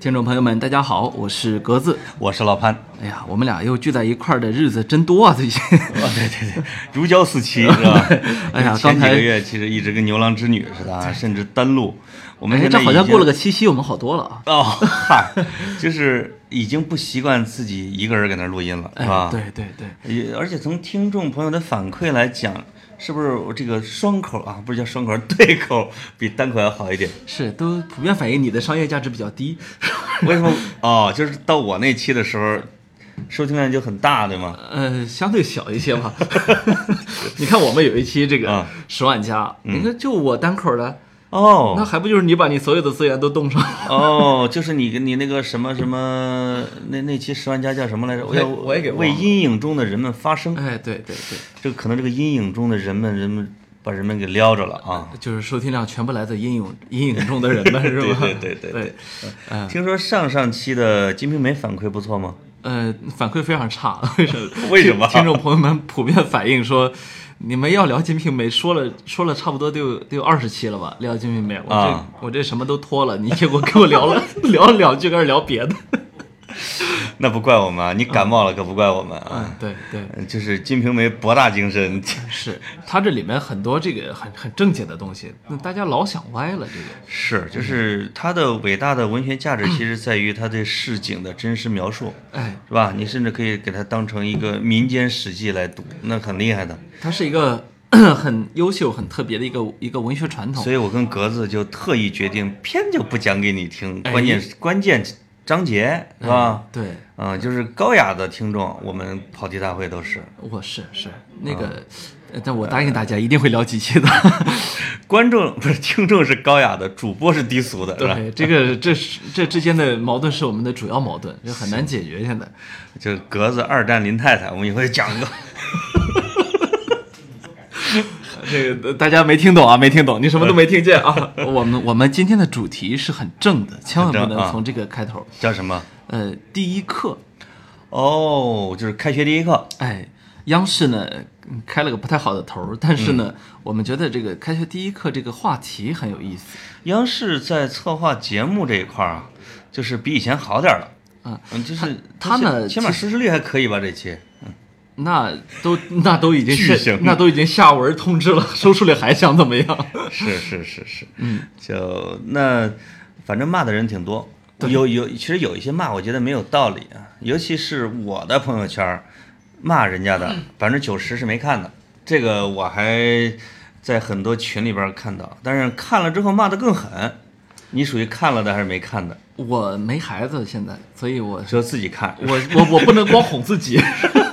听众朋友们，大家好，我是格子。我是老潘。哎呀，我们俩又聚在一块儿的日子真多啊，最近。哦，对对对，如胶似漆，是吧？哎呀前刚才几个月其实一直跟牛郎织女似的啊，甚至单录。我们这好像过了个七夕，我们好多了啊。哦，嗨，就是已经不习惯自己一个人搁那儿录音了，是吧？哎，对对对，也而且从听众朋友的反馈来讲，是不是我这个双口啊，不是叫双口，对口 比单口要好一点？是都普遍反映你的商业价值比较低。为什么？哦，就是到我那期的时候，收听量就很大，对吗？呃，相对小一些吧。你看我们有一期这个啊十万加，你看就我单口的，那哦还不就是你把你所有的资源都冻上？哦，就是你你那个什么什么那那期十万加叫什么来着？我也要我也给为阴影中的人们发声。哎，对对对，这个可能这个阴影中的人们，人们把人们给撩着了啊。就是收听量全部来自阴影阴影中的人们，是吧？对对对对对，嗯听说上上期的《金瓶梅》反馈不错吗？呃，反馈非常差，为什么？为什么听听众朋友们普遍反映说，你们要聊《金瓶梅》，说了说了差不多得有得有二十期了吧？聊《金瓶梅》，我这、啊我这什么都脱了，你结果给我聊了 聊了两句，开始聊别的。那不怪我们啊，你感冒了可不怪我们啊。嗯，对对，嗯就是《金瓶梅》博大精深，是它这里面很多这个很很正经的东西，那大家老想歪了。这个是就是它的伟大的文学价值，其实在于它对市井的真实描述，哎，是吧？你甚至可以给它当成一个民间史记来读，那很厉害的。它是一个 很优秀、很特别的一个一个文学传统所。以我跟格子就特意决定，偏就不讲给你听，哎关键关键章节是吧？对，嗯，就是高雅的听众，我们跑题大会都是我是是那个，呃但我答应大家一定会聊几期的。观众不是听众是高雅的，主播是低俗的，是吧？对，这个这是这之间的矛盾是我们的主要矛盾，就很难解决。现在，就格子二战林太太，我们以后讲一个。这个呃大家没听懂啊，没听懂，你什么都没听见啊。我们我们今天的主题是很正的，千万不能从这个开头。叫什么？呃，第一课，哦，就是开学第一课。哎，央视呢嗯开了个不太好的头儿，但是嗯呢，我们觉得这个开学第一课这个话题很有意思。央视在策划节目这一块儿啊，就是比以前好点儿了。嗯嗯，就是他呢起码其实收视率还可以吧？这期那都那都已经下巨星那都已经下文通知了，收视率还想怎么样？是是是是，嗯，就那反正骂的人挺多，有有其实有一些骂我觉得没有道理啊，尤其是我的朋友圈骂人家的百分之九十是没看的，这个我还在很多群里边看到，但是看了之后骂的更狠。你属于看了的还是没看的？我没孩子现在，所以我就自己看。我我我不能光哄自己。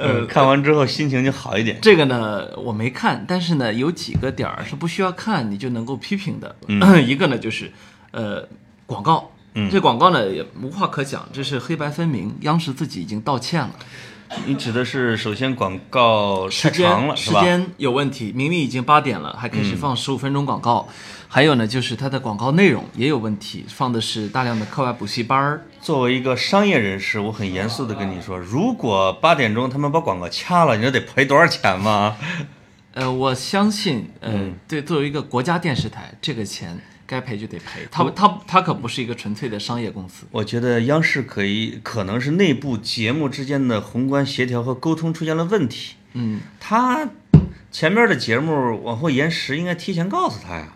呃，看完之后心情就好一点。这个呢，我没看，但是呢，有几个点儿是不需要看你就能够批评的。一个呢就是，呃，广告。嗯这广告呢也无话可讲，这是黑白分明，央视自己已经道歉了，你指的是首先广告太时长了，时间有问题，明明已经八点了，还开始放十五分钟广告。还有呢，就是它的广告内容也有问题，放的是大量的课外补习班儿。作为一个商业人士，我很严肃的跟你说，如果八点钟他们把广告掐了，你知道得赔多少钱吗？呃，我相信，呃，嗯对，作为一个国家电视台，这个钱该赔就得赔。他他他可不是一个纯粹的商业公司。我觉得央视可以，可能是内部节目之间的宏观协调和沟通出现了问题。嗯，他前面的节目往后延时，应该提前告诉他呀，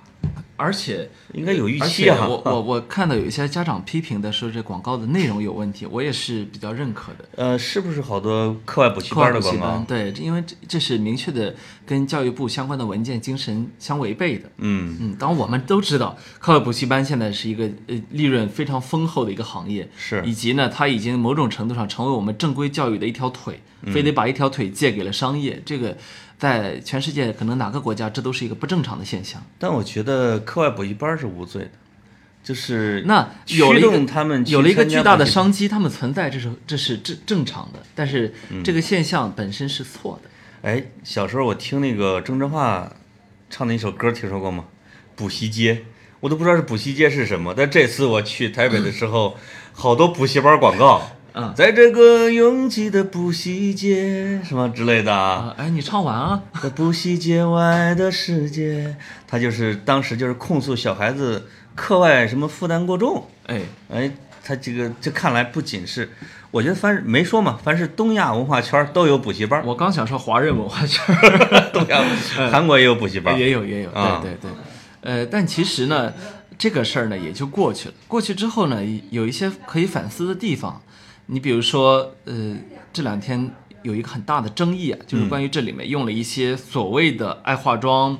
而且应该有预期啊。我我我看到有一些家长批评的说这广告的内容有问题，我也是比较认可的。呃，是不是好多课外补习班的广告？对，因为这这是明确的跟教育部相关的文件精神相违背的。嗯，嗯，当然我们都知道，课外补习班现在是一个呃利润非常丰厚的一个行业，是以及呢，它已经某种程度上成为我们正规教育的一条腿，嗯非得把一条腿借给了商业，这个在全世界可能哪个国家这都是一个不正常的现象。但我觉得课外补习班是无罪的。就是那有了一驱动他们有了一个巨大的商机，他们存在，这是这是正正常的，但是嗯这个现象本身是错的。哎，小时候我听那个郑智化唱的一首歌，听说过吗？补习街，我都不知道是补习街是什么。但这次我去台北的时候，好多补习班广告，嗯。在这个拥挤的补习街什么之类的啊，啊，哎，你唱完啊？在补习街外的世界，他就是当时就是控诉小孩子课外什么负担过重。哎，哎，他这个这看来不仅是，我觉得凡是没说嘛，凡是东亚文化圈儿都有补习班。儿，我刚想说华人文化圈。儿 东亚韩国也有补习班。儿，也有也有，啊。对对对，呃，但其实呢，这个事儿呢也就过去了。过去之后呢，有一些可以反思的地方。你比如说，呃，这两天有一个很大的争议啊，就是关于这里面用了一些所谓的爱化妆，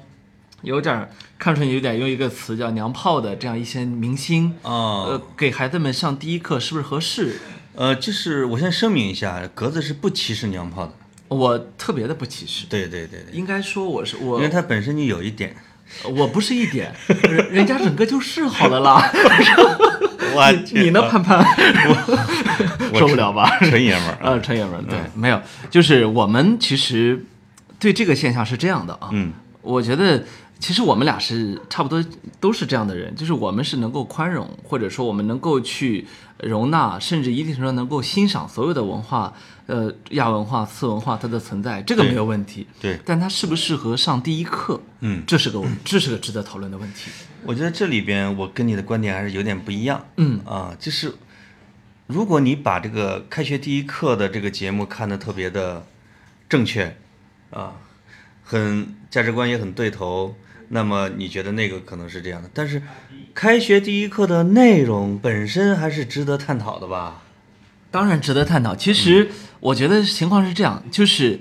有点儿看出来有点用一个词叫“娘炮”的这样一些明星，啊呃，给孩子们上第一课是不是合适？呃，就是我先声明一下，格子是不歧视娘炮的，我特别的不歧视，对对对对，应该说我是我因为他本身就有一点，我不是一点，人人家整个就是好了啦。我你呢，潘潘？我 受不了吧？纯爷们儿啊，纯，爷们儿，对，没有，就是我们其实对这个现象是这样的啊，嗯，我觉得其实我们俩是差不多都是这样的人，就是我们是能够宽容，或者说我们能够去容纳，甚至一定程度上能够欣赏所有的文化，呃，亚文化、次文化它的存在，这个没有问题。对，但它适不适合上第一课，嗯，这是个这是个值得讨论的问题。我觉得这里边我跟你的观点还是有点不一样，嗯啊，就是如果你把这个开学第一课的这个节目看得特别的正确，啊，很价值观也很对头，那么你觉得那个可能是这样的。但是开学第一课的内容本身还是值得探讨的吧？当然值得探讨。其实我觉得情况是这样，就是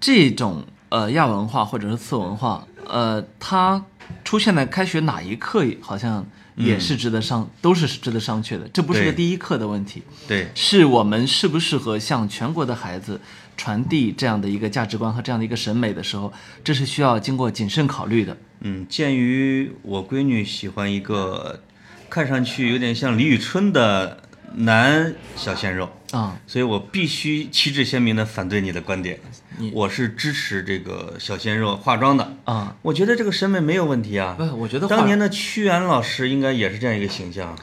这种呃亚文化或者是次文化，呃，它出现在开学哪一课，好像也是值得商，都是值得商榷的。这不是个第一课的问题，对，是我们适不适合向全国的孩子传递这样的一个价值观和这样的一个审美的时候，这是需要经过谨慎考虑的。嗯，鉴于我闺女喜欢一个看上去有点像李宇春的男小鲜肉。啊、所以我必须旗帜鲜明地反对你的观点你。我是支持这个小鲜肉化妆的，啊、我觉得这个审美没有问题啊。不，我觉得当年的屈原老师应该也是这样一个形象，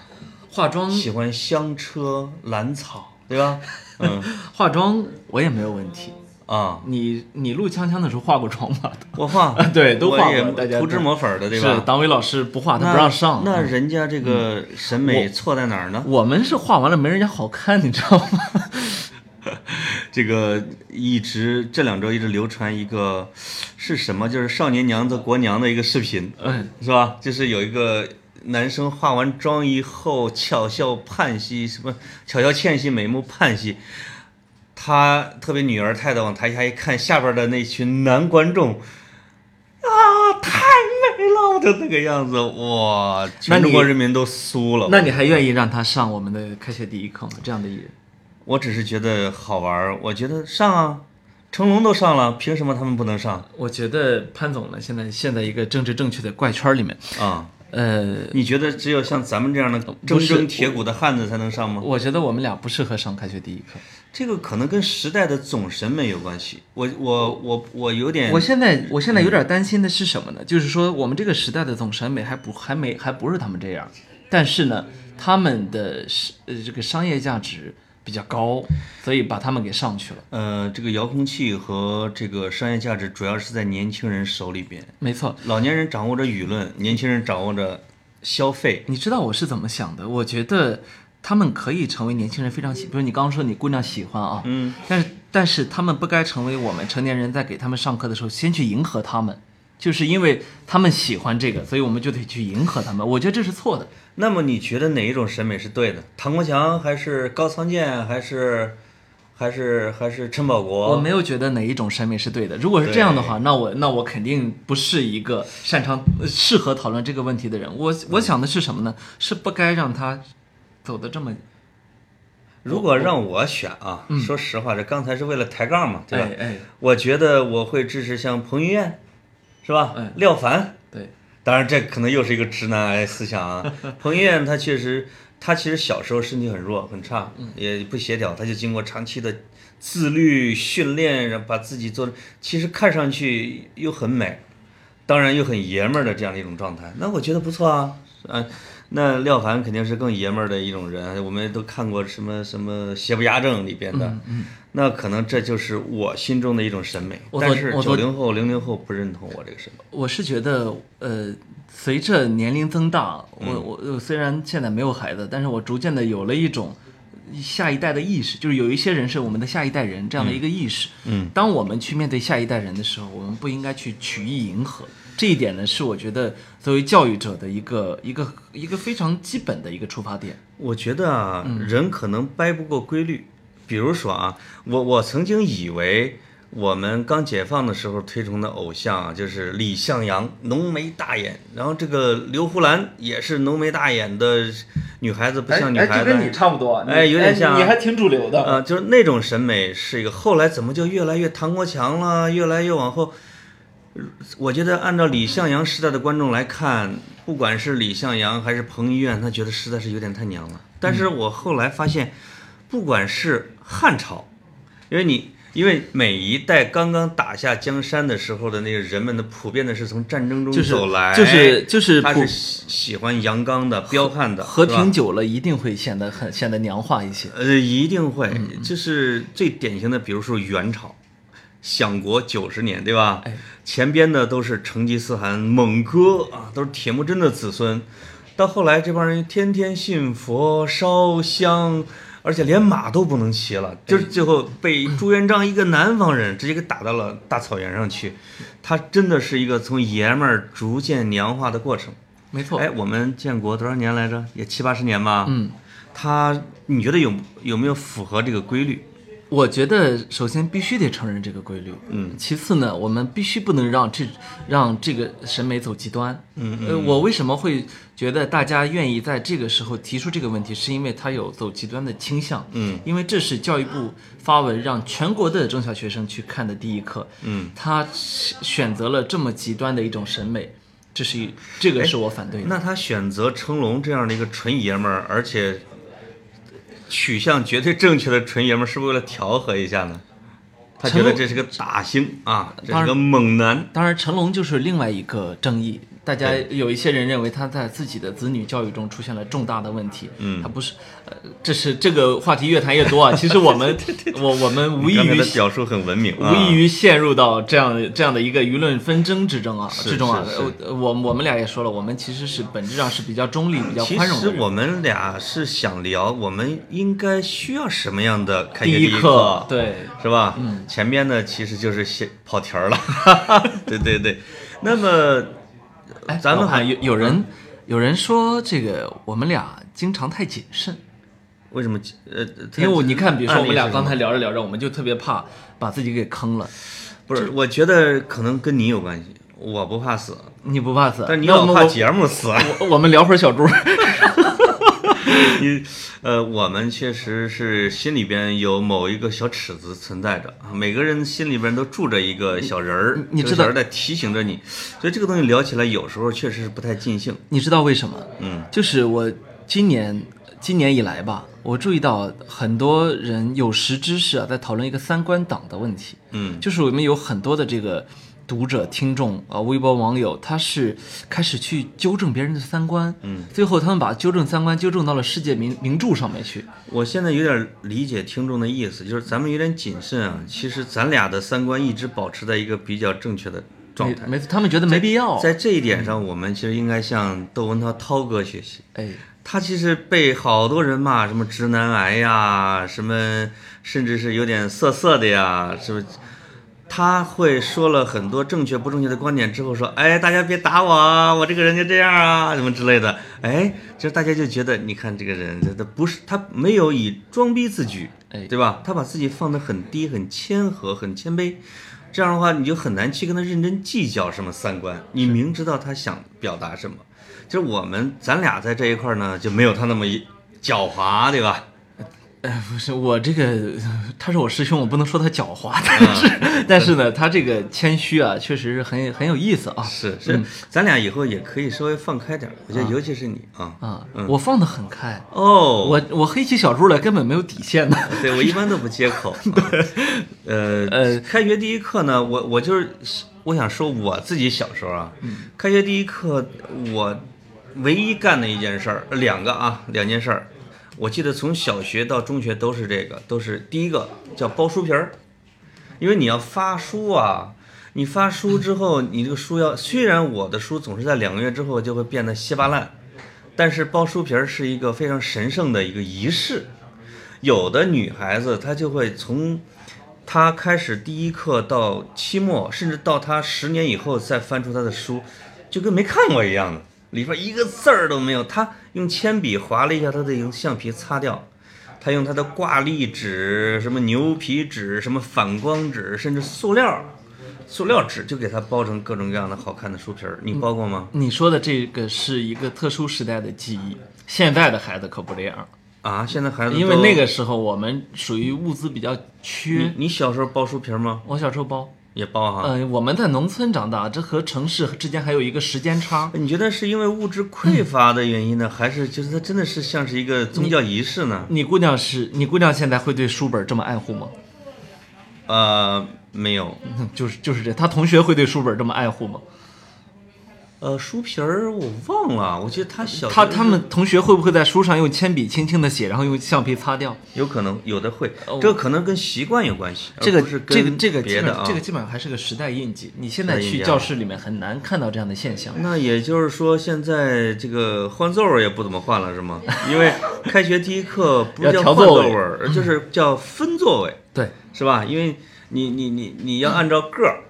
化妆喜欢香车兰草，对吧？嗯 化妆我也没有问题。啊，你你录锵锵的时候化过妆吗？我化，对都化过大家涂脂抹粉的，对吧是？党委老师不化，他不让上。那嗯人家这个审美错在哪儿呢？我们是化完了没人家好看，你知道吗？这个一直这两周一直流传一个是什么？就是少年娘子国娘的一个视频，嗯，是吧？就是有一个男生化完妆以后巧笑盼兮，什么巧笑倩兮，美目盼兮。他特别女儿态的往台下一看，下边的那群男观众，啊，太美了的那个样子，哇，那全中国人民都酥了。那你还愿意让他上我们的开学第一课吗？这样的艺人，我只是觉得好玩儿，我觉得上啊，成龙都上了，凭什么他们不能上我觉得潘总呢，现在陷在一个政治正确的怪圈里面。啊？呃，你觉得只有像咱们这样的铮铮铁骨的汉子才能上吗？我觉得我们俩不适合上开学第一课。这个可能跟时代的总审美有关系。我我我我有点，我现在我现在有点担心的是什么呢？就是说我们这个时代的总审美还不还没还不是他们这样，但是呢，他们的是呃这个商业价值比较高，所以把他们给上去了。呃，这个遥控器和这个商业价值主要是在年轻人手里边，没错，老年人掌握着舆论，年轻人掌握着消费。你知道我是怎么想的？我觉得他们可以成为年轻人非常喜，比如你刚刚说你姑娘喜欢啊，嗯，但是但是他们不该成为我们成年人在给他们上课的时候先去迎合他们，就是因为他们喜欢这个，所以我们就得去迎合他们。我觉得这是错的。那么你觉得哪一种审美是对的？唐国强还是高仓健还是还是还是陈宝国？我没有觉得哪一种审美是对的。如果是这样的话，那我那我肯定不是一个擅长、呃适合讨论这个问题的人。我我想的是什么呢？是不该让他走的这么如果让我选啊，说实话，这刚才是为了抬杠嘛，对吧？哎哎，我觉得我会支持像彭于晏，是吧？哎廖凡对，当然这可能又是一个直男癌 思想啊。彭于晏他确实，他其实小时候身体很弱很差，也不协调，他就经过长期的自律训练，然后把自己做的，其实看上去又很美，当然又很爷们儿的这样的一种状态。那我觉得不错啊，啊。那廖凡肯定是更爷们儿的一种人，我们都看过什么什么邪不压正里边的，那可能这就是我心中的一种审美。但是九零后、零零后不认同我这个审美。我是觉得，呃，随着年龄增大，我我虽然现在没有孩子，但是我逐渐的有了一种下一代的意识，就是有一些人是我们的下一代人这样的一个意识。嗯，当我们去面对下一代人的时候，我们不应该去曲意迎合。这一点呢，是我觉得作为教育者的一个一个一个非常基本的一个出发点。我觉得啊，人可能掰不过规律。比如说啊，我我曾经以为我们刚解放的时候推崇的偶像啊，就是李向阳，浓眉大眼，然后这个刘胡兰也是浓眉大眼的女孩子，不像女孩子，就跟你差不多，哎，有点像，你还挺主流的啊，就是那种审美是一个。后来怎么就越来越唐国强了，越来越往后。我觉得按照李向阳时代的观众来看，不管是李向阳还是彭于晏，他觉得实在是有点太娘了。但是我后来发现，不管是汉朝，因为你因为每一代刚刚打下江山的时候的那个人们的普遍的是从战争中走来，就是就是他是喜欢阳刚的、彪悍的。和平久了一定会显得很显得娘化一些。呃，一定会，就是最典型的，比如说元朝。享国九十年，对吧？前边的都是成吉思汗蒙哥啊，都是铁木真的子孙。到后来，这帮人天天信佛烧香，而且连马都不能骑了，就是最后被朱元璋一个南方人直接给打到了大草原上去。他真的是一个从爷们儿逐渐娘化的过程。没错。哎，我们建国多少年来着？也七八十年吧。嗯。他，你觉得有有没有符合这个规律？我觉得首先必须得承认这个规律，嗯，其次呢，我们必须不能让这让这个审美走极端，嗯呃，我为什么会觉得大家愿意在这个时候提出这个问题，是因为它有走极端的倾向，嗯，因为这是教育部发文让全国的中小学生去看的第一课，嗯，他选择了这么极端的一种审美，这是一这个是我反对的。那他选择成龙这样的一个纯爷们儿，而且。取向绝对正确的纯爷们是为了调和一下呢，他觉得这是个大星啊，这是个猛男。当然，成龙就是另外一个争议。大家有一些人认为他在自己的子女教育中出现了重大的问题。嗯，他不是，呃，这是这个话题越谈越多啊。其实我们，我我们无异于表述很文明，无异于陷入到这样这样的一个舆论纷争之中啊之中啊。我我们俩也说了，我们其实是本质上是比较中立、比较宽容的。其实我们俩是想聊，我们应该需要什么样的开学第一课？对，是吧？嗯，前面呢其实就是写跑题儿了。对对对，那么。哎，咱们还有有人有人说这个我们俩经常太谨慎，为什么？呃，因为我你看，比如说我们俩刚才聊着聊着，我们就特别怕把自己给坑了。不是，我觉得可能跟你有关系。我不怕死，你不怕死，但你老怕节目死。我我们聊会儿小猪。你呃，我们确实是心里边有某一个小尺子存在着啊，每个人心里边都住着一个小人儿，你知道在提醒着你，所以这个东西聊起来有时候确实是不太尽兴。你知道为什么？嗯，就是我今年今年以来吧，我注意到很多人有识之士啊，在讨论一个三观党的问题。嗯，就是我们有很多的这个。读者、听众啊，微博网友，他是开始去纠正别人的三观，嗯，最后他们把纠正三观纠正到了世界名名著上面去。我现在有点理解听众的意思，就是咱们有点谨慎啊。其实咱俩的三观一直保持在一个比较正确的状态，没，他们觉得没必要。在这一点上，我们其实应该向窦文涛涛哥学习。哎，他其实被好多人骂什么直男癌呀，什么甚至是有点色色的呀，是不是？他会说了很多正确不正确的观点之后说，哎，大家别打我啊，我这个人就这样啊，什么之类的，哎，就大家就觉得，你看这个人，他不是他没有以装逼自居，哎，对吧？他把自己放得很低，很谦和，很谦卑，这样的话，你就很难去跟他认真计较什么三观。你明知道他想表达什么，就是我们咱俩在这一块呢，就没有他那么狡猾，对吧？呃，不是我这个，他是我师兄，我不能说他狡猾，但是、但是呢，他这个谦虚啊，确实是很很有意思啊。是是，咱俩以后也可以稍微放开点儿，我觉得尤其是你啊。啊，我放得很开，哦，我我黑起小猪来根本没有底线的。对我一般都不接口。对，呃呃开学第一课呢，我我就是我想说我自己小时候啊，开学第一课我唯一干的一件事儿，两个啊，两件事儿，我记得从小学到中学都是这个，都是第一个叫包书皮儿，因为你要发书啊。你发书之后，你这个书要虽然我的书总是在两个月之后就会变得稀巴烂，但是包书皮儿是一个非常神圣的一个仪式。有的女孩子她就会从她开始第一课到期末，甚至到她十年以后再翻出她的书，就跟没看过一样的，里边一个字儿都没有。他用铅笔划了一下他得用橡皮擦掉，他用他的挂历纸、什么牛皮纸、什么反光纸，甚至塑料。塑料纸就给它包成各种各样的好看的书皮儿，你包过吗？你说的这个是一个特殊时代的记忆，现在的孩子可不这样，啊，现在孩子因为那个时候我们属于物资比较缺。你小时候包书皮儿吗？我小时候包，也包哈。嗯、我们在农村长大，这和城市之间还有一个时间差。你觉得是因为物质匮乏的原因呢，还是就是它真的是像是一个宗教仪式呢？你姑娘是你姑娘现在会对书本这么爱护吗？呃，没有。嗯 就是就是这，她同学会对书本这么爱护吗？呃，书皮儿我忘了，我记得他小他他们同学会不会在书上用铅笔轻轻的写，然后用橡皮擦掉？有可能有的会哦，这个可能跟习惯有关系，这个是这个这个别的啊。这个基本上还是个时代印记。你现在去教室里面很难看到这样的现象。那也就是说，现在这个换座位也不怎么换了，是吗？因为开学第一课不是叫换座位就是叫分座位。对，是吧？因为你你你你要按照个儿，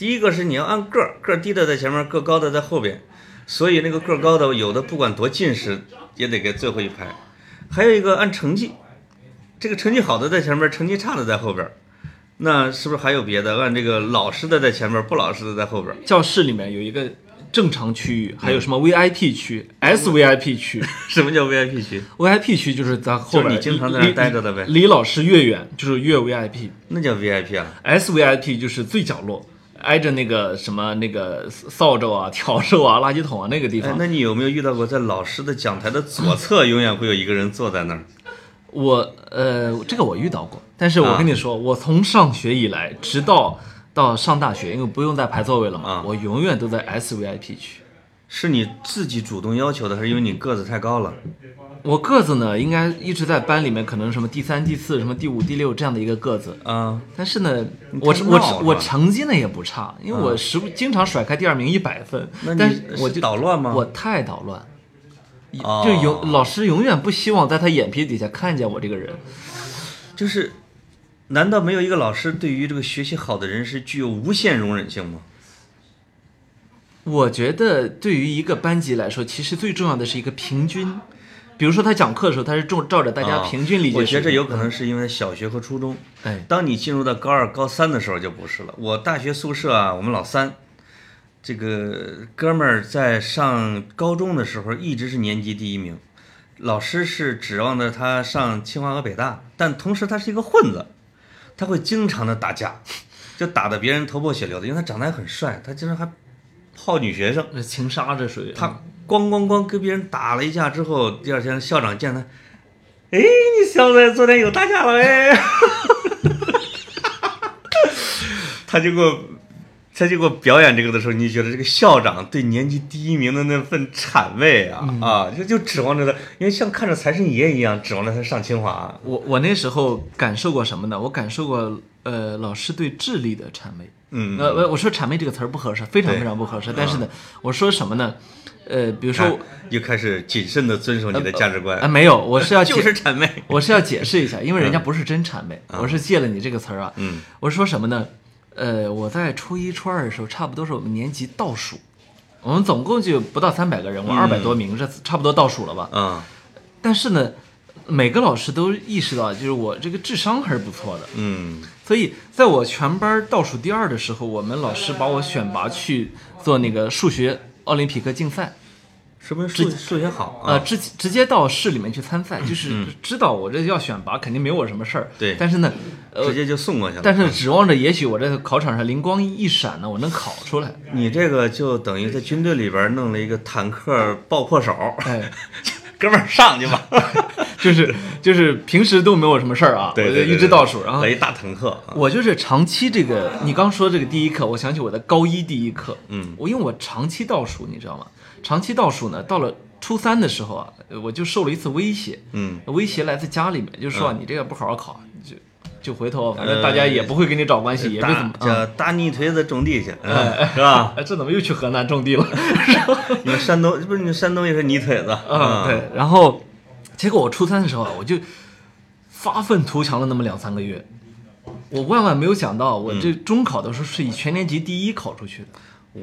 第一个是你要按个儿，个儿低的在前面，个儿高的在后边，所以那个个儿高的有的不管多近视也得给最后一排。还有一个按成绩，这个成绩好的在前面，成绩差的在后边。那是不是还有别的？按这个老实的在前面，不老实的在后边。教室里面有一个正常区域，还有嗯什么 VIP 区、SVIP 区。什么叫 VIP 区？VIP 区就是在后边，就是你经常在那离待着的呗离离老师越远就是越 VIP。那叫 VIP 啊？SVIP 就是最角落，挨着那个什么那个扫帚啊、笤帚啊、垃圾桶啊那个地方。，哎那你有没有遇到过在老师的讲台的左侧永远会有一个人坐在那儿？我呃，这个我遇到过，但是我跟你啊说，我从上学以来，直到到上大学，因为不用再排座位了嘛，啊我永远都在 SVIP 区。是你自己主动要求的，还是因为你个子太高了？我个子呢，应该一直在班里面，可能什么第三、第四、什么第五、第六这样的一个个子。啊，但是呢，你我我我成绩呢也不差，因为我时不经常甩开第二名一百分那，但你是是我就捣乱吗我太捣乱，哦就永老师永远不希望在他眼皮底下看见我这个人。就是，难道没有一个老师对于这个学习好的人是具有无限容忍性吗？我觉得对于一个班级来说，其实最重要的是一个平均。比如说他讲课的时候，他是照照着大家啊平均理解。我觉得这有可能是因为小学和初中，哎，当你进入到高二、高三的时候就不是了。我大学宿舍啊，我们老三，这个哥们儿在上高中的时候一直是年级第一名，老师是指望着他上清华和北大，但同时他是一个混子，他会经常的打架，就打得别人头破血流的，因为他长得还很帅，他经常还泡女学生。这情杀这属于他咣咣咣跟别人打了一架之后，第二天校长见他，哎，你小子昨天有打架了哎，他就给我，他就给我表演这个的时候，你就觉得这个校长对年级第一名的那份谄媚啊、啊，就就指望着他，因为像看着财神爷一样，指望着他上清华。我我那时候感受过什么呢？我感受过呃老师对智力的谄媚。嗯，呃，我我说谄媚这个词儿不合适，非常非常不合适。但是呢，我说什么呢？呃，比如说又开始谨慎的遵守你的价值观，啊，没有，我是要 解就是谄媚。我是要解释一下，因为人家不是真谄媚，我是借了你这个词儿啊。嗯，我是说什么呢？呃，我在初一、初二的时候，差不多是我们年级倒数，我们总共就不到三百个人，我二百多名，这差不多倒数了吧？嗯，但是呢，每个老师都意识到，就是我这个智商还是不错的，嗯所以在我全班倒数第二的时候，我们老师把我选拔去做那个数学奥林匹克竞赛。是不是数数学好呃，啊？直直接到市里面去参赛，就是知道我这要选拔，肯定没我什么事儿。嗯对但是呢，呃直，接就送过去了。但是指望着也许我这考场上灵光一闪呢，我能考出来。你这个就等于在军队里边弄了一个坦克爆破手，哎，哥们儿上去吧。就是就是平时都没有什么事儿啊，我就一直倒数，然后来一大腾克啊。我就是长期这个，你刚说这个第一课，我想起我的高一第一课，嗯，我因为我长期倒数，你知道吗？长期倒数呢，到了初三的时候啊，呃我就受了一次威胁，嗯，威胁来自家里面，就说、啊你这个不好好考，就就回头反正大家也不会给你找关系，也没怎么打。打你腿子种地去，嗯是吧？哎，这怎么又去河南种地了？你们山东不是你们山东也是泥腿子，嗯，对。然后，结果我初三的时候啊，我就发愤图强了那么两三个月。我万万没有想到，我这中考的时候是以全年级第一考出去的。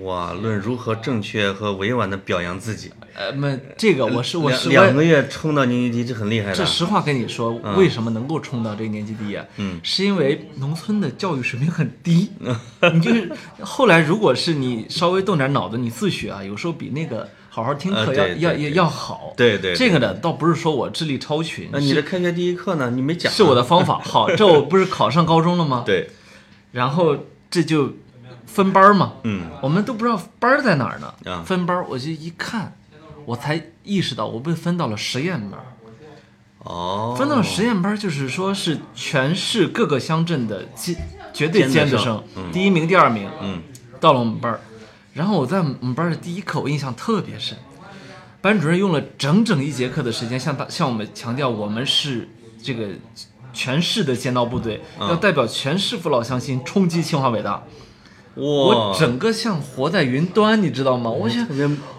哇，论如何正确和委婉的表扬自己，呃，那这个我是我两是两个月冲到年级第一，这很厉害的。这实话跟你说，为什么能够冲到这个年级第一啊？嗯，是因为农村的教育水平很低。你就是后来，如果是你稍微动点脑子，你自学啊，有时候比那个好好听课要、要要要好。对对，这个呢，倒不是说我智力超群，那你的开学第一课呢？你没讲啊，是我的方法好。这我不是考上高中了吗？对，然后这就分班儿嘛，嗯我们都不知道班儿在哪儿呢。啊分班儿，我就一看，我才意识到我被分到了实验班儿。哦，分到实验班儿，就是说是全市各个乡镇的尖绝对尖子生第一名、第二名嗯到了我们班儿。然后我在我们班儿的第一课，我印象特别深。班主任用了整整一节课的时间，向大向我们强调，我们是这个全市的尖刀部队，嗯要代表全市父老乡亲冲击清华北大。哇，我整个像活在云端，你知道吗？我想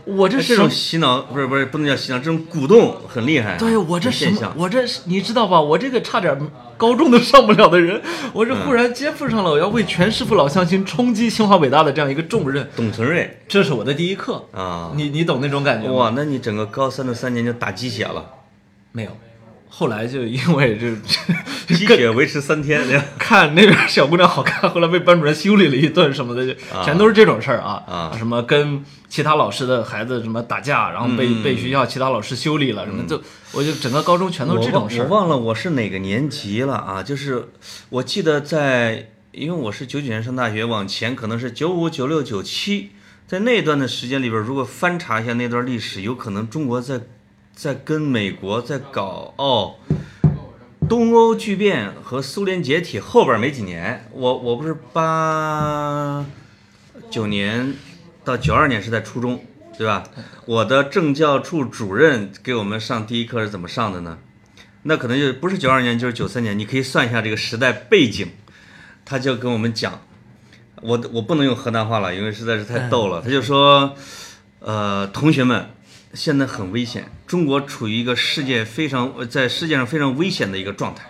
我这什这种洗脑不是不是不能叫洗脑，这种鼓动很厉害啊。对我这什么我这你知道吧？我这个差点高中都上不了的人，我这忽然肩负上了我要为全师傅老乡亲冲击清华北大的这样一个重任，董存瑞这是我的第一课。啊，你你懂那种感觉吗？哇，那你整个高三的三年就打鸡血了，没有，后来就因为这 鸡血维持三天，看那边小姑娘好看，后来被班主任修理了一顿什么的，就啊。全都是这种事儿啊。啊。什么跟其他老师的孩子什么打架，然后被、嗯。被学校其他老师修理了，什么就我就整个高中全都是这种事儿。我忘我忘了我是哪个年级了啊？就是我记得在，因为我是九九年上大学，往前可能是九五、九六、九七，在那段的时间里边，如果翻查一下那段历史，有可能中国在在跟美国在搞哦。东欧巨变和苏联解体后边没几年，我我不是八九年到九二年是在初中，对吧？我的政教处主任给我们上第一课是怎么上的呢？那可能就不是九二年就是九三年，你可以算一下这个时代背景。他就跟我们讲，我我不能用河南话了，因为实在是太逗了。他就说，呃，同学们，现在很危险，中国处于一个世界非常在世界上非常危险的一个状态。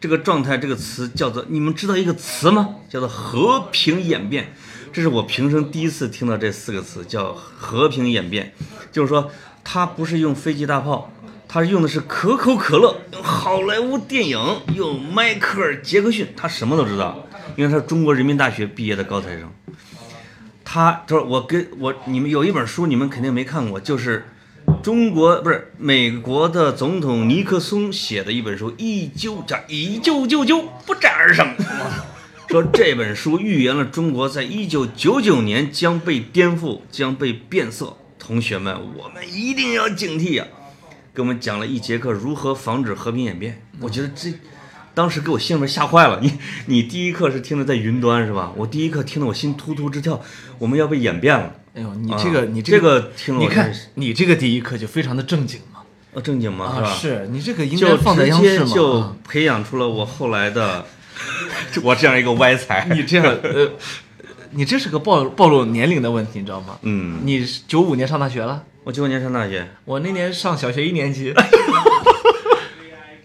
这个状态这个词叫做，你们知道一个词吗？叫做和平演变。这是我平生第一次听到这四个词，叫和平演变。就是说，他不是用飞机大炮，他用的是可口可乐，用好莱坞电影，用迈克尔·杰克逊，他什么都知道，因为他是中国人民大学毕业的高材生。他就是我跟我你们有一本书，你们肯定没看过，就是中国不是美国的总统尼克松写的一本书，一九这一九九九不战而胜。说这本书预言了中国在一九九九年将被颠覆，将被变色。同学们，我们一定要警惕呀、给我们讲了一节课如何防止和平演变。我觉得这当时给我心里面吓坏了。你你第一课是听的在云端是吧？我第一课听得我心突突直跳，我们要被演变了。哎呦，你啊这个、你这个，个听了你看你这个第一课就非常的正经嘛。呃正经吗？啊，吧？是你这个应该放在直央视嘛。就啊培养出了我后来的 我这样一个歪才。你这样呃，你这是个暴暴露年龄的问题，你知道吗？嗯，你九五年上大学了，我九五年上大学，我那年上小学一年级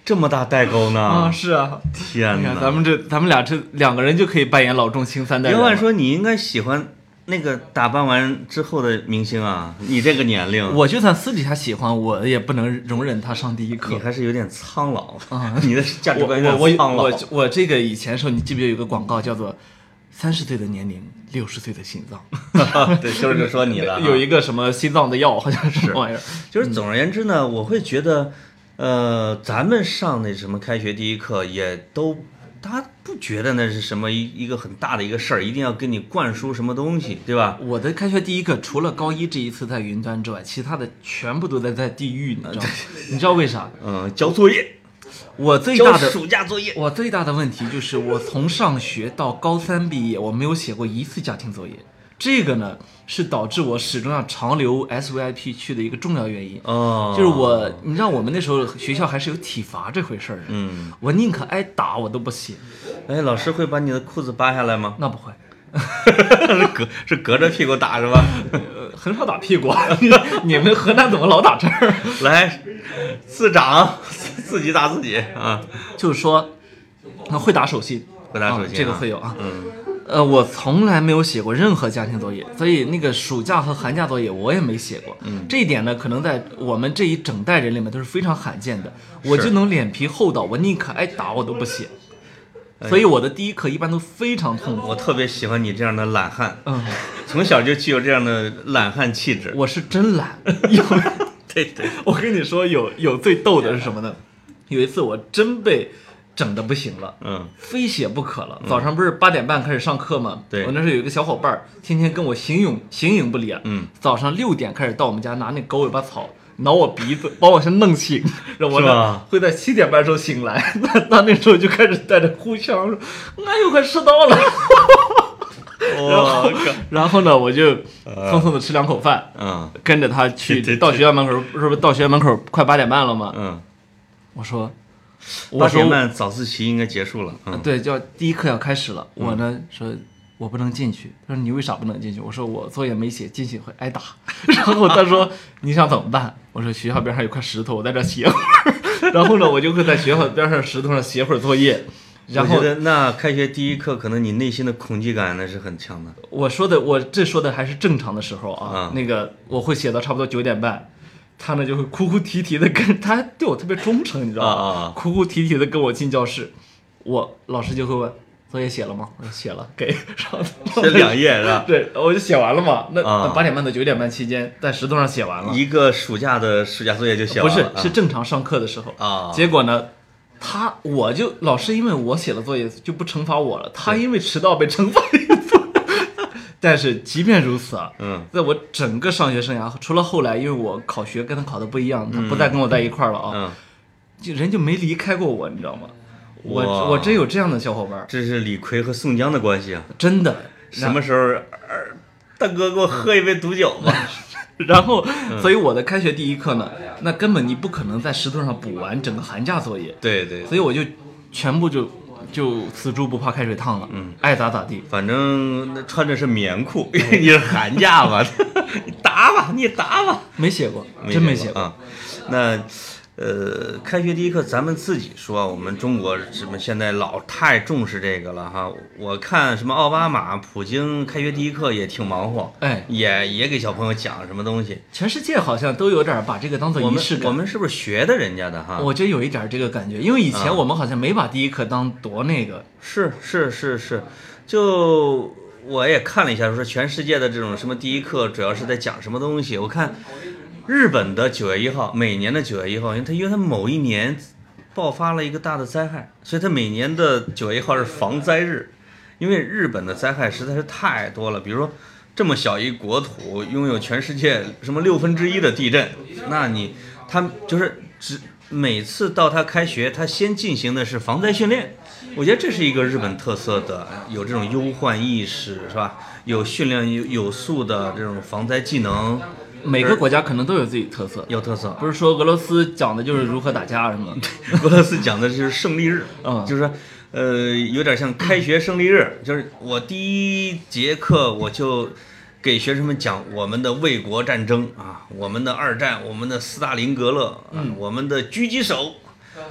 这么大代沟呢？啊，是啊。天哪！咱们这咱们俩这两个人就可以扮演老中青三代人了。要按说你应该喜欢那个打扮完之后的明星啊，你这个年龄，我就算私底下喜欢，我也不能容忍他上第一课你。还是有点苍老啊你的价值观有我点苍老。我我我这个以前时候，你记不记得有个广告叫做三十岁的年龄，六十岁的心脏，对，就是说你了，有一个什么心脏的药，好像是什么玩意儿。就是总而言之呢，我会觉得，呃，咱们上那什么开学第一课也都，大家不觉得那是什么一一个很大的一个事儿，一定要给你灌输什么东西，对吧？我的开学第一课，除了高一这一次在云端之外，其他的全部都在在地狱，你知道？你知道为啥？嗯，交作业，我最大的暑假作业，我最大的问题就是，我从上学到高三毕业，我没有写过一次家庭作业。这个呢，是导致我始终要长留 SVIP 去的一个重要原因。哦，就是我，你知道我们那时候学校还是有体罚这回事儿的。嗯，我宁可挨打，我都不写。哎，老师会把你的裤子扒下来吗？那不会，是 隔是隔着屁股打是吧？呃，很少打屁股。你们河南怎么老打这儿？来，自长自己打自己啊，就是说，那会打手心，会打手心啊啊这个会有啊。嗯，呃，我从来没有写过任何家庭作业，所以那个暑假和寒假作业我也没写过。嗯，这一点呢，可能在我们这一整代人里面都是非常罕见的。我就能脸皮厚到我宁可挨打我都不写，所以我的第一课一般都非常痛苦。我特别喜欢你这样的懒汉，嗯，从小就具有这样的懒汉气质。我是真懒，有对对，我跟你说，有有最逗的是什么呢？有一次我真被整的不行了。嗯非写不可了。早上不是八点半开始上课吗？对我那时候有一个小伙伴儿，天天跟我形影形影不离啊。嗯，早上六点开始到我们家拿那狗尾巴草挠我鼻子，把我先弄醒，然后我呢会在七点半时候醒来。他他那时候就开始带着哭腔说：“哎呦，快迟到了。然后，” 然后呢，我就匆匆的吃两口饭，嗯跟着他去到学校门口，是不是到学校门口快八点半了吗？嗯，我说，八点半早自习应该结束了。嗯，对，就要第一课要开始了。我呢说我不能进去，他说你为啥不能进去？我说我作业没写，进去会挨打。然后他说你想怎么办？我说学校边上有块石头，我在这写会儿。然后呢，我就会在学校边上石头上写会儿作业。然后那开学第一课，可能你内心的恐惧感那是很强的。我说的，我这说的还是正常的时候啊。啊那个我会写到差不多九点半，他呢就会哭哭啼啼的跟他对我特别忠诚，你知道吗？啊啊啊哭哭啼啼的跟我进教室，我老师就会问作业写了吗？我说写了，给上。写两页是吧？对，我就写完了嘛。那啊八点半到九点半期间，在石头上写完了。一个暑假的暑假作业就写不是完了，不是正常上课的时候。啊，结果呢，他我就老师因为我写了作业就不惩罚我了，他因为迟到被惩罚一次。但是即便如此啊，嗯在我整个上学生涯，除了后来因为我考学跟他考的不一样，他不再跟我在一块儿了啊，嗯，就人就没离开过我，你知道吗？我我真有这样的小伙伴儿，这是李逵和宋江的关系啊。真的。什么时候，呃大哥给我喝一杯毒酒吧？然后，所以我的开学第一课呢，那根本你不可能在石头上补完整个寒假作业，对对，所以我就全部就就死猪不怕开水烫了，嗯，爱咋咋地。反正那穿的是棉裤，你是寒假 吧？你答吧，你答吧。没写过，真没写过。写啊。那呃，开学第一课，咱们自己说，我们中国什么现在老太重视这个了哈。我看什么奥巴马、普京开学第一课也挺忙活，哎，也也给小朋友讲什么东西。全世界好像都有点把这个当做仪式感。我们是不是学的人家的哈？我觉得有一点这个感觉，因为以前啊我们好像没把第一课当多那个。是是是是，就我也看了一下，说全世界的这种什么第一课主要是在讲什么东西。我看日本的九月一号，每年的九月一号，因为它因为它某一年爆发了一个大的灾害，所以它每年的九月一号是防灾日。因为日本的灾害实在是太多了，比如说这么小一国土，拥有全世界什么六分之一的地震，那你他就是只每次到他开学，他先进行的是防灾训练。我觉得这是一个日本特色的，有这种忧患意识，是吧？有训练有有素的这种防灾技能，每个国家可能都有自己特色，有特色。不是说俄罗斯讲的就是如何打架是吗？俄罗斯讲的就是胜利日，嗯。就是说，呃，有点像开学胜利日，就是我第一节课我就给学生们讲我们的卫国战争。啊，我们的二战，我们的斯大林格勒，啊，我们的狙击手，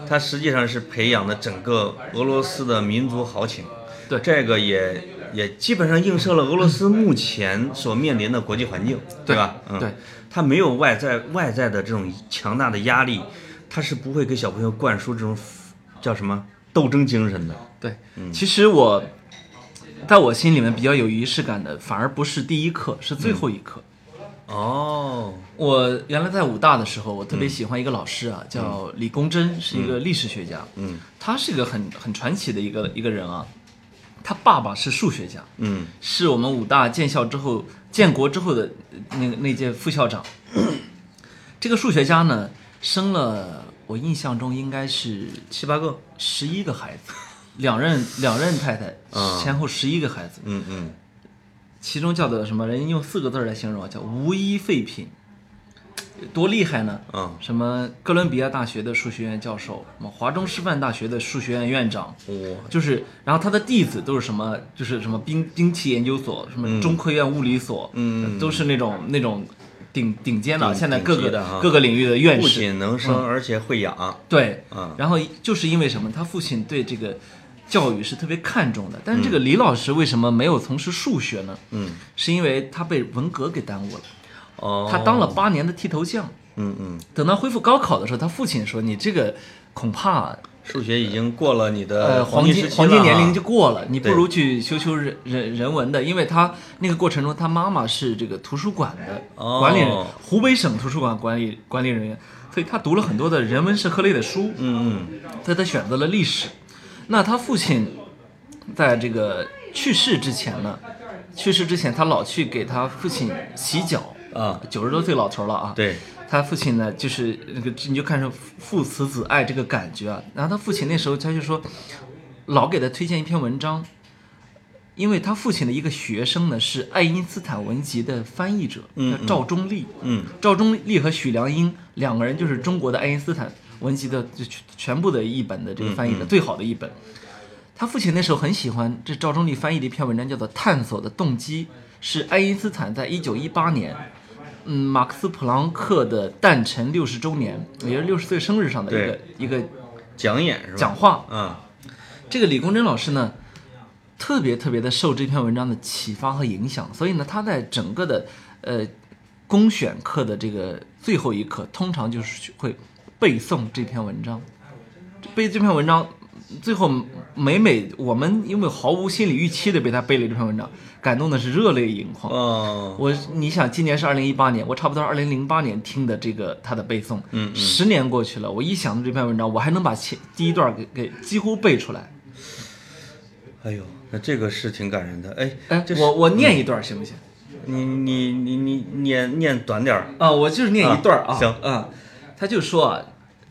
它实际上是培养的整个俄罗斯的民族豪情。对。这个也也基本上映射了俄罗斯目前所面临的国际环境，对吧？嗯，对，他没有外在外在的这种强大的压力，他是不会给小朋友灌输这种叫什么斗争精神的。对，嗯其实我在我心里面比较有仪式感的，反而不是第一课，是最后一课。哦，我原来在武大的时候，我特别喜欢一个老师啊，叫李公真，是一个历史学家。嗯他是一个很很传奇的一个一个人啊。他爸爸是数学家，嗯。是我们武大建校之后建国之后的那个那届副校长。这个数学家呢，生了我印象中应该是七八个，十一个孩子，两任两任太太，啊。前后十一个孩子，嗯嗯。其中叫做什么？人家用四个字来形容啊，叫无一废品，多厉害呢？啊，什么哥伦比亚大学的数学院教授，什么华中师范大学的数学院院长，哇，就是，然后他的弟子都是什么，就是什么兵兵器研究所，什么中科院物理所，嗯。都是那种那种顶顶尖的，现在各个各个领域的院士。不士，仅能生，而且会养。对，嗯。然后就是因为什么，他父亲对这个教育是特别看重的，但是这个李老师为什么没有从事数学呢？嗯，是因为他被文革给耽误了，哦，他当了八年的剃头匠，嗯嗯，等到恢复高考的时候，他父亲说：“你这个恐怕数学已经过了你的呃，黄金黄金年龄就过了，你不如去修修人人人文的，因为他那个过程中，他妈妈是这个图书馆的哦。管理人，湖北省图书馆管理管理人员，所以他读了很多的人文社科类的书，嗯嗯。所以他选择了历史。那他父亲在这个去世之前呢，去世之前他老去给他父亲洗脚，嗯啊，九十多岁老头了啊，对，他父亲呢，就是那个你就看出父慈子爱这个感觉啊。然后他父亲那时候他就说，老给他推荐一篇文章，因为他父亲的一个学生呢是爱因斯坦文集的翻译者，嗯叫赵中立。嗯赵中立和许良英两个人就是中国的爱因斯坦文集的就全全部的一本的这个翻译的、最好的一本。他父亲那时候很喜欢这赵中立翻译的一篇文章，叫做《探索的动机》，是爱因斯坦在一九一八年，嗯，马克思普朗克的诞辰六十周年，也是六十岁生日上的一个一个讲演是吧？讲话。嗯这个李公真老师呢，特别特别的受这篇文章的启发和影响，所以呢，他在整个的呃公选课的这个最后一课，通常就是会背诵这篇文章。背这篇文章，最后每每我们因为毫无心理预期的被他背了这篇文章，感动的是热泪盈眶。哦，我你想，今年是二零一八年，我差不多二零零八年听的这个他的背诵，嗯嗯十年过去了，我一想到这篇文章，我还能把前第一段给给几乎背出来。哎呦，那这个是挺感人的。哎哎我我念一段行不行？你你你你念念短点儿。啊，我就是念一段儿啊。啊行啊，他就说啊，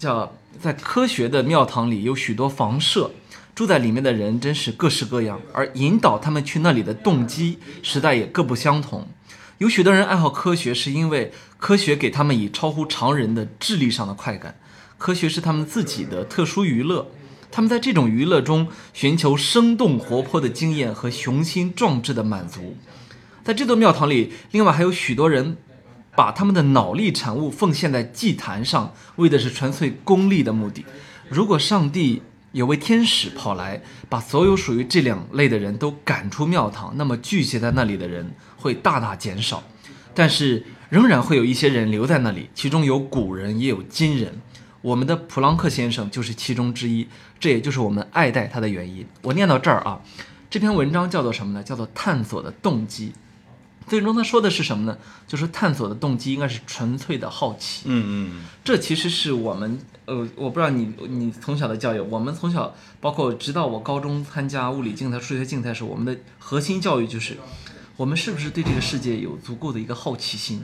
叫在科学的庙堂里有许多房舍，住在里面的人真是各式各样，而引导他们去那里的动机实在也各不相同。有许多人爱好科学，是因为科学给他们以超乎常人的智力上的快感，科学是他们自己的特殊娱乐。他们在这种娱乐中寻求生动活泼的经验和雄心壮志的满足。在这座庙堂里，另外还有许多人把他们的脑力产物奉献在祭坛上，为的是纯粹功利的目的。如果上帝有位天使跑来，把所有属于这两类的人都赶出庙堂，那么聚集在那里的人会大大减少。但是仍然会有一些人留在那里，其中有古人，也有今人。我们的普朗克先生就是其中之一，这也就是我们爱戴他的原因。我念到这儿啊，这篇文章叫做什么呢？叫做探索的动机。最终他说的是什么呢？就是探索的动机应该是纯粹的好奇。嗯嗯这其实是我们呃，我不知道你你从小的教育，我们从小包括直到我高中参加物理竞赛、数学竞赛时，我们的核心教育就是，我们是不是对这个世界有足够的一个好奇心？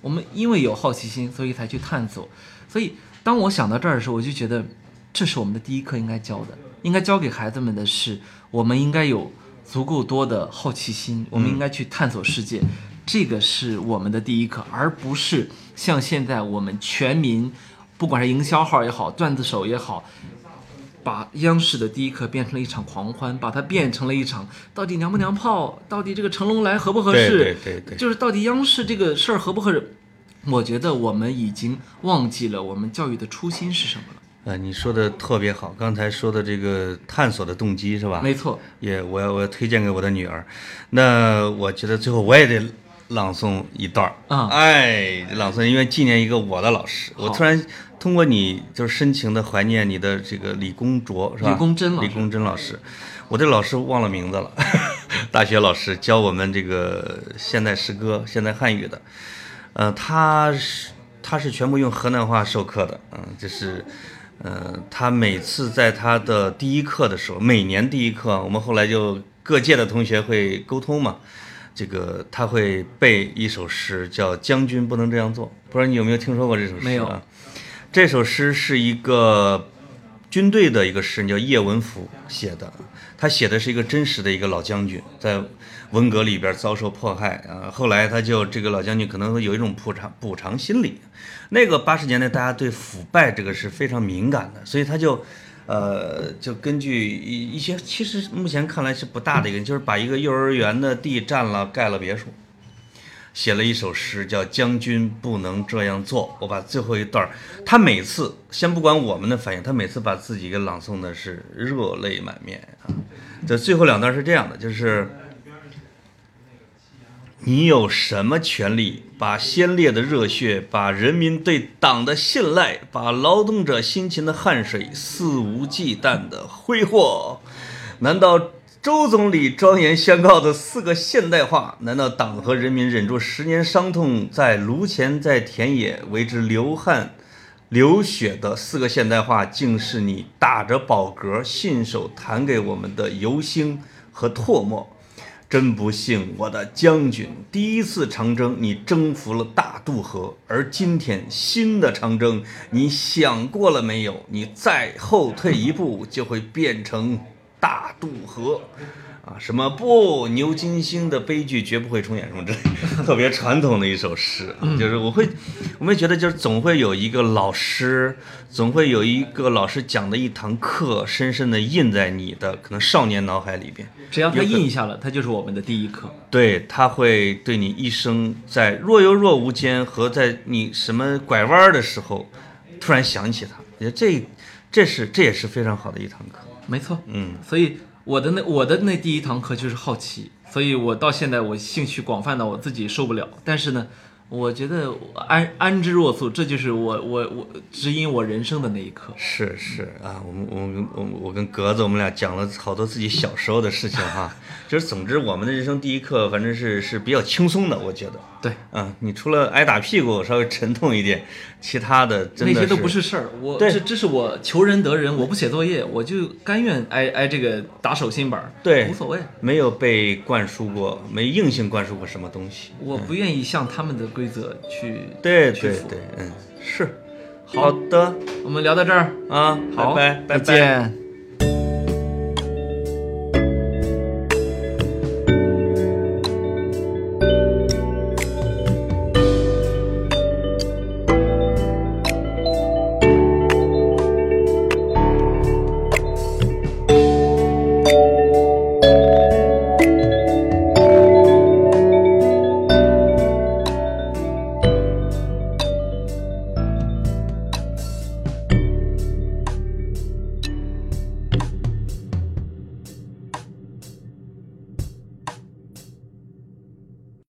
我们因为有好奇心，所以才去探索。所以当我想到这儿的时候，我就觉得这是我们的第一课应该教的，应该教给孩子们的是，我们应该有足够多的好奇心，我们应该去探索世界。这个是我们的第一课，而不是像现在我们全民，不管是营销号也好，段子手也好，把央视的第一课变成了一场狂欢，把它变成了一场到底娘不娘炮，到底这个成龙来合不合适，对对对对就是到底央视这个事儿合不合适。我觉得我们已经忘记了我们教育的初心是什么了。呃，你说的特别好，刚才说的这个探索的动机是吧？没错，也我要我要推荐给我的女儿。那我觉得最后我也得朗诵一段儿啊哎，朗诵，因为纪念一个我的老师。我突然通过你就是深情的怀念你的这个李公卓是吧？李公真老师李公真老师，我这老师忘了名字了。大学老师教我们这个现代诗歌、现代汉语的，呃，他是他是全部用河南话授课的，嗯，就是，呃，他每次在他的第一课的时候，每年第一课，我们后来就各界的同学会沟通嘛，这个他会背一首诗，叫《将军不能这样做》，不知道你有没有听说过这首诗、啊？没有。这首诗是一个军队的一个诗人，叫叶文福写的。他写的是一个真实的一个老将军，在文革里边遭受迫害啊。后来他就这个老将军可能会有一种补偿补偿心理。那个八十年代大家对腐败这个是非常敏感的，所以他就呃就根据一一些其实目前看来是不大的一个，就是把一个幼儿园的地占了盖了别墅。写了一首诗，叫《将军不能这样做》。我把最后一段，他每次先不管我们的反应，他每次把自己给朗诵的是热泪满面啊。这最后两段是这样的，就是你有什么权利把先烈的热血，把人民对党的信赖，把劳动者辛勤的汗水肆无忌惮的挥霍？难道？周总理庄严宣告的四个现代化，难道党和人民忍住十年伤痛，在炉前在田野为之流汗、流血的四个现代化，竟是你打着饱嗝信手弹给我们的油星和唾沫？真不幸，我的将军，第一次长征你征服了大渡河，而今天新的长征，你想过了没有？你再后退一步，就会变成。大渡河，啊，什么不牛金星的悲剧绝不会重演，什么之类，特别传统的一首诗，就是我会，我们觉得就是总会有一个老师，总会有一个老师讲的一堂课，深深的印在你的可能少年脑海里边。只要他印下了，他就是我们的第一课。对，他会对你一生在若有若无间和在你什么拐弯的时候，突然想起他，我觉得这，这是这也是非常好的一堂课。没错，嗯，所以我的那我的那第一堂课就是好奇，所以我到现在我兴趣广泛的我自己受不了。但是呢，我觉得安安之若素，这就是我我我指引我人生的那一刻。是是啊，我们我们我我跟格子我们俩讲了好多自己小时候的事情哈。就是总之我们的人生第一课反正是是比较轻松的，我觉得。对，嗯，你除了挨打屁股稍微沉痛一点，其他的真的那些都不是事儿。我这这是我求仁得仁，我不写作业，我就甘愿挨挨这个打手心板，对，无所谓。没有被灌输过，没硬性灌输过什么东西。我不愿意向他们的规则去对对对，嗯，是。好的，我们聊到这儿啊，好，拜拜，再见。